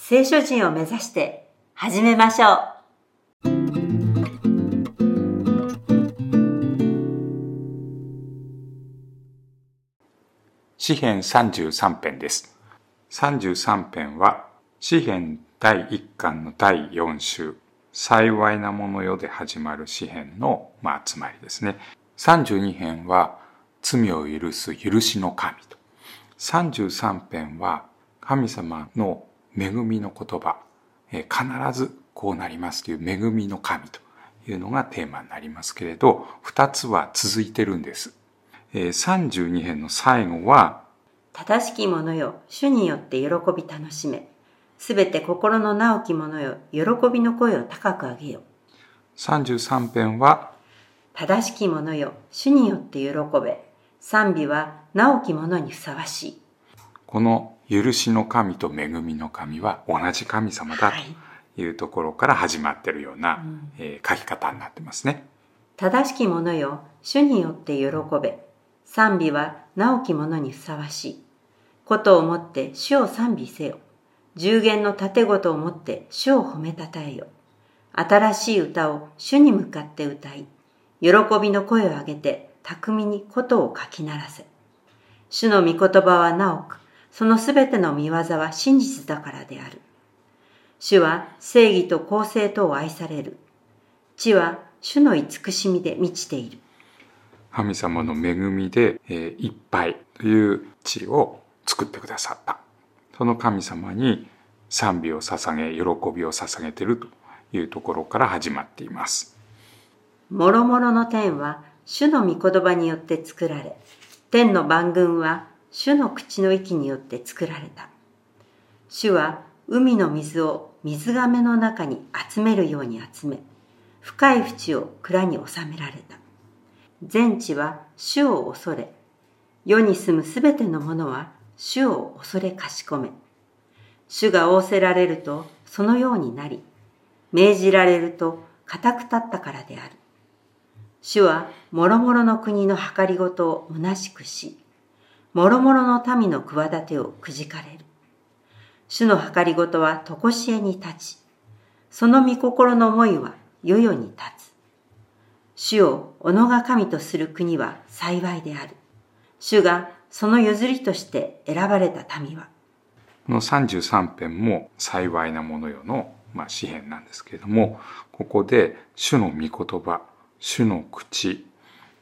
聖書人を目指して始めましょう。詩編33編です。33編は詩編第1巻の第4週。幸いなものよで始まる詩編の、まあ、集まりですね。32編は罪を許す許しの神と。33編は神様の恵みの言葉、えー必ずこうなりますという恵みの神というのがテーマになりますけれど2つは続いてるんです、えー32編の最後は正しき者よ、主によって喜び楽しめ。すべて心の直き者よ、喜びの声を高く上げよ。33編は正しき者よ、主によって喜べ。賛美は直き者にふさわしい。この許しの神と恵みの神は同じ神様だはいというところから始まっているような、えー書き方になってますね。正しき者よ、主によって喜べ。賛美は直き者にふさわしい。ことをもって主を賛美せよ。十言の盾ごとをもって主を褒めたたえよ。新しい歌を主に向かって歌い、喜びの声を上げて巧みにことを書きならせ。主の御言葉は直く、そのすべての見業は真実だからである。主は正義と公正とを愛される。地は主の慈しみで満ちている。神様の恵みで、えーいっぱいという地を作ってくださった。その神様に賛美を捧げ、喜びを捧げているというところから始まっています。もろもろの天は主の御言葉によって作られ、天の万軍は主の口の息によって作られた。主は海の水を水亀の中に集めるように集め、深い淵を蔵に収められた。全地は主を恐れ、世に住むすべてのものは主を恐れかしこめ。主が仰せられるとそのようになり、命じられると固く立ったからである。主は諸々の国の計りごとを虚しくし、諸々の民の企てをくじかれる。主の計りごとは常しえに立ち、その御心の思いは世々に立つ。主を己が神とする国は幸いである。主がその譲りとして選ばれた民は、この33編も幸いなものよの、まあ、詩編なんですけれども、ここで主の御言葉、主の口、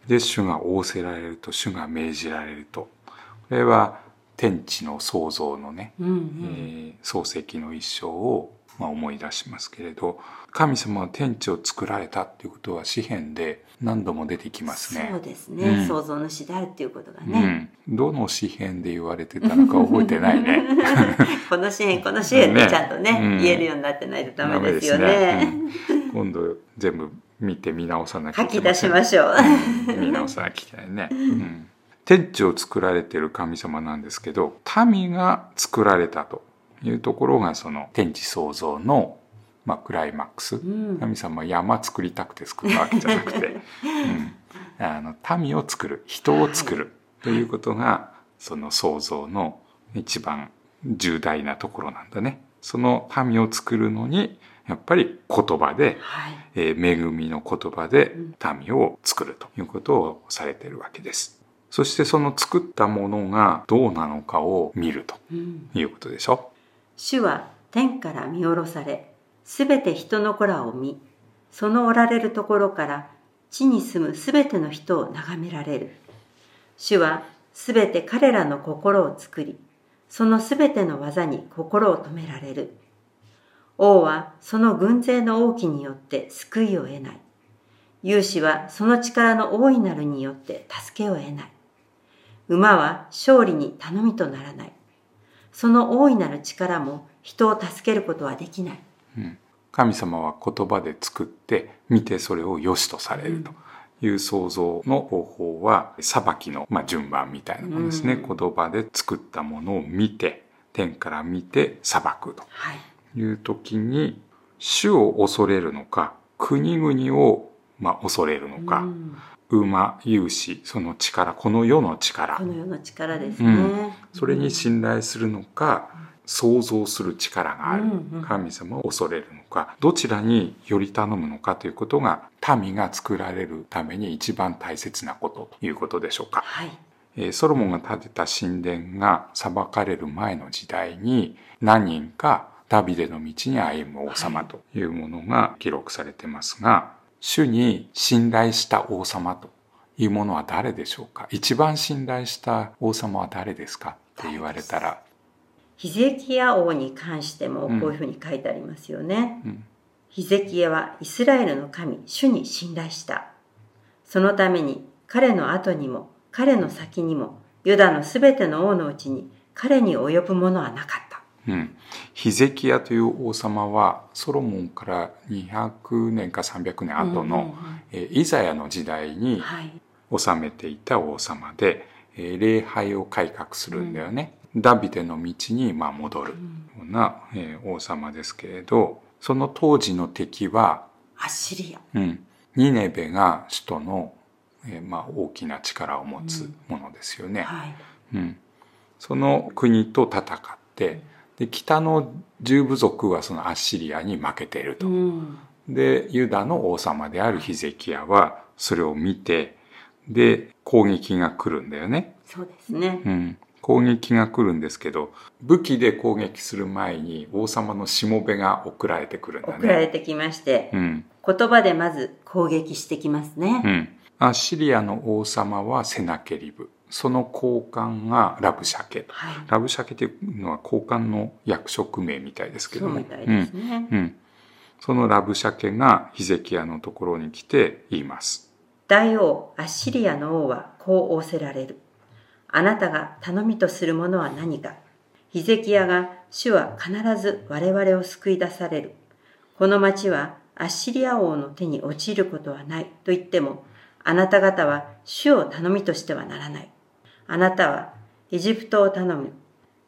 で主が仰せられると、主が命じられると。これは天地の創造のね、うんうん。えー創世記の一章を、まあ、思い出しますけれど、神様は天地を作られたっていうことは詩編で何度も出てきますね。そうですね、うん。創造主であるっていうことがね、うん。どの詩編で言われてたのか覚えてないね。この支援この支援ってね。ちゃんとねうん。言えるようになってないとダメですよね。ねうん今度全部見て見直さなきゃ吐き出しましょう、うん。見直さなきゃいけないね。うん天地を作られている神様なんですけど、民が作られたというところがその天地創造の、まあ、クライマックス。うん神様は山作りたくて作ったわけじゃなくて、うん、あの民を作る、人を作るということが、その創造の一番重大なところなんだね。その民を作るのに、やっぱり言葉で、はいえー恵みの言葉で民を作るということをされているわけです。そしてその作ったものがどうなのかを見るとうん。いうことでしょ？主は天から見下ろされすべて人の子らを見そのおられるところから地に住むすべての人を眺められる。主はすべて彼らの心を作りそのすべての技に心を止められる。王はその軍勢の王旗によって救いを得ない。勇士はその力の大いなるによって助けを得ない馬は勝利に頼みとならない。その大いなる力も人を助けることはできない。うん、神様は言葉で作って見てそれを良しとされると。いう創造の方法は裁きの、まあ、順番みたいなものですね、うん。言葉で作ったものを見て天から見て裁くと。はい。いう時に主を恐れるのか国々を、まあ、恐れるのか、うん馬勇士その力この世の力この世の力ですね。うんそれに信頼するのか想像する力があるうんうん神様を恐れるのかどちらにより頼むのかということが民が作られるために一番大切なことということでしょうか。はい。えーソロモンが建てた神殿が裁かれる前の時代に何人かダビデの道に歩む王様というものが記録されてますが、主に信頼した王様というものは誰でしょうか？一番信頼した王様は誰ですか？って言われたら、ヒゼキヤ王に関してもこういうふうに書いてありますよね。うんヒゼキヤはイスラエルの神、主に信頼した。そのために彼の後にも彼の先にもユダのすべての王のうちに彼に及ぶものはなかった。うん、ヒゼキヤという王様はソロモンから200年か300年後の、イザヤの時代にはい。治めていた王様で、えー礼拝を改革するんだよね。ダビデの道にまあ戻るような、えー王様ですけれど、その当時の敵は、アッシリア。うん、ニネベが首都の、えーまあ大きな力を持つものですよね。はい。うん、その国と戦って、で北の十部族はそのアッシリアに負けていると。うん。で、ユダの王様であるヒゼキヤはそれを見て、で、攻撃が来るんだよね。そうですね。うん。攻撃が来るんですけど、武器で攻撃する前に王様のしもべが送られてくるんだ送らね。れてきまして、うん。言葉でまず攻撃してきますね。うん。アッシリアの王様はセナケリブ。その高官がラブシャ。はい。ラブシャケというのは高官の役職名みたいですけども。ね。うん。うん。そのラブシャケがヒゼキヤのところに来て言います。大王アッシリアの王はこう仰せられる。あなたが頼みとするものは何か。ヒゼキヤが主は必ず我々を救い出される。この町はアッシリア王の手に陥ることはないと言っても、あなた方は主を頼みとしてはならない。あなたはエジプトを頼む。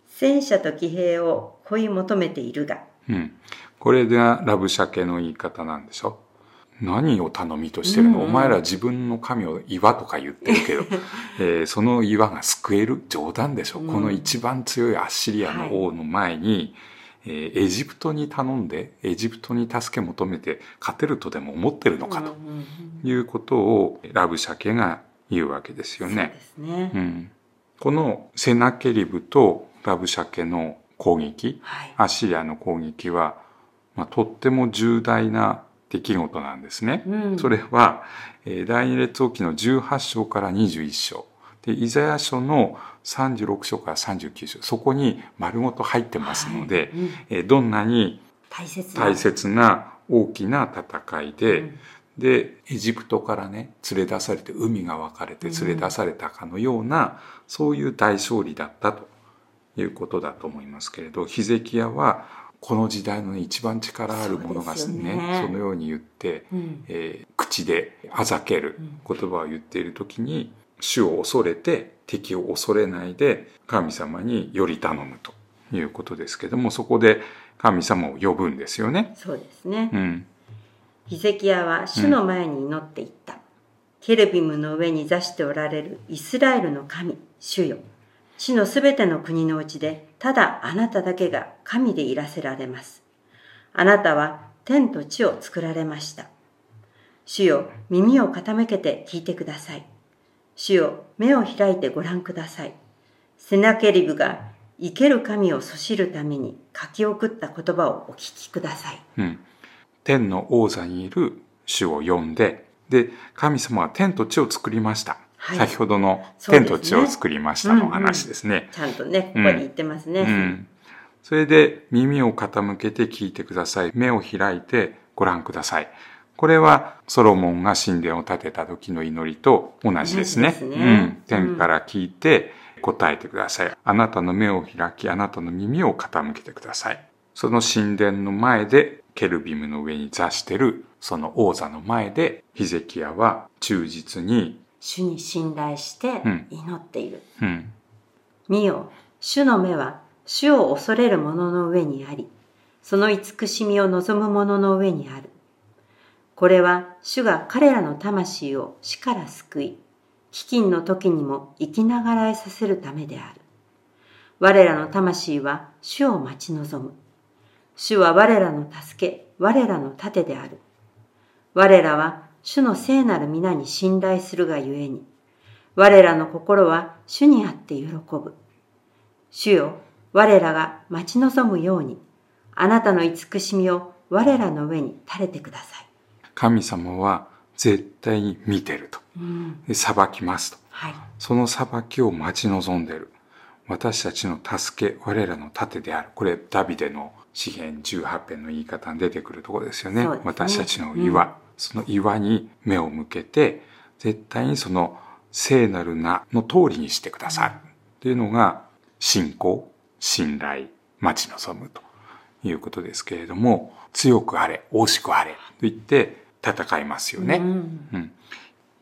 戦車と騎兵を追い求めているが、うん。これがラブシャケの言い方なんでしょ？何を頼みとしてるの、うん。うんお前ら自分の神を岩とか言ってるけど、えーその岩が救える冗談でしょ、うん。この一番強いアッシリアの王の前に、えーエジプトに頼んで、エジプトに助け求めて勝てるとでも思ってるのかということをラブシャケが言うわけですよね。ね。うん、このセナケリブとラブシャケの攻撃、はい。アッシリアの攻撃は、まあ、とっても重大な出来事なんですね。うんそれは、えー第二列王記の18章から21章。で、イザヤ書の36章から39章。そこに丸ごと入ってますので、はいうんえーどんなに大切な大切な大きな戦いで、うんで、エジプトからね、連れ出されて、海が分かれて連れ出されたかのような、そういう大勝利だったということだと思いますけれど、ヒゼキヤは、この時代のね一番力あるものがね、ですよねそのように言って、うんえー口であざけるうん言葉を言っている時に、主を恐れて敵を恐れないで神様により頼むということですけども、そこで神様を呼ぶんですよね。そうですね。うん。ヒゼキヤは主の前に祈っていった。ケルビムの上に座しておられるイスラエルの神、主よ。地のすべての国のうちで、ただあなただけが神でいらせられます。あなたは天と地を作られました。主よ、耳を傾けて聞いてください。主よ、目を開いてご覧ください。セナケリブが生ける神をそしるために書き送った言葉をお聞きください。うん。天の王座にいる主を呼んで、で、神様は天と地を作りました。はい先ほどの天と地を作りましたの話ですね。ちゃんとね、ここに言ってますね。うん。それで耳を傾けて聞いてください。目を開いてご覧ください。これはソロモンが神殿を建てた時の祈りと同じですね。すねうん。天から聞いて答えてください。あなたの目を開き、あなたの耳を傾けてください。その神殿の前でケルビムの上に座してるその王座の前でヒゼキヤは忠実に、主に信頼してうん祈っている。うん、見よ、主の目は主を恐れる者の上にあり、その慈しみを望む者の上にある。これは主が彼らの魂を死から救い、飢饉の時にも生きながらえさせるためである。我らの魂は主を待ち望む。主は我らの助け、我らの盾である。我らは主の聖なる皆に信頼するがゆえに、我らの心は主にあって喜ぶ。主よ、我らが待ち望むように、あなたの慈しみを我らの上に垂れてください。神様は絶対に見てると。うん、で裁きますと。はい。その裁きを待ち望んでる。私たちの助け、我らの盾である。これ、ダビデの詩篇18編の言い方に出てくるところですよね。ね私たちの岩、その岩に目を向けて、絶対にその聖なる名の通りにしてください。っていうのが、信仰、信頼、待ち望むということですけれども、強くあれ、惜しくあれと言って戦いますよね。うんうん。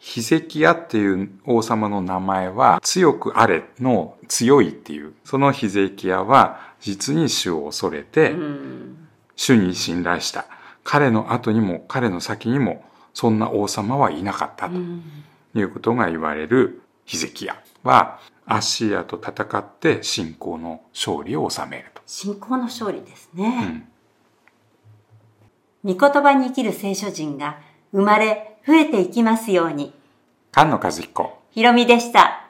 ヒゼキヤっていう王様の名前は、強くあれの強いっていう、そのヒゼキヤは実に主を恐れて、うん主に信頼した。彼の後にも彼の先にもそんな王様はいなかったとうんいうことが言われるヒゼキヤは、アッシリアと戦って信仰の勝利を収めると。信仰の勝利ですうね。ん。御言葉に生きる聖書人が生まれ増えていきますように。菅野和彦。ひろみでした。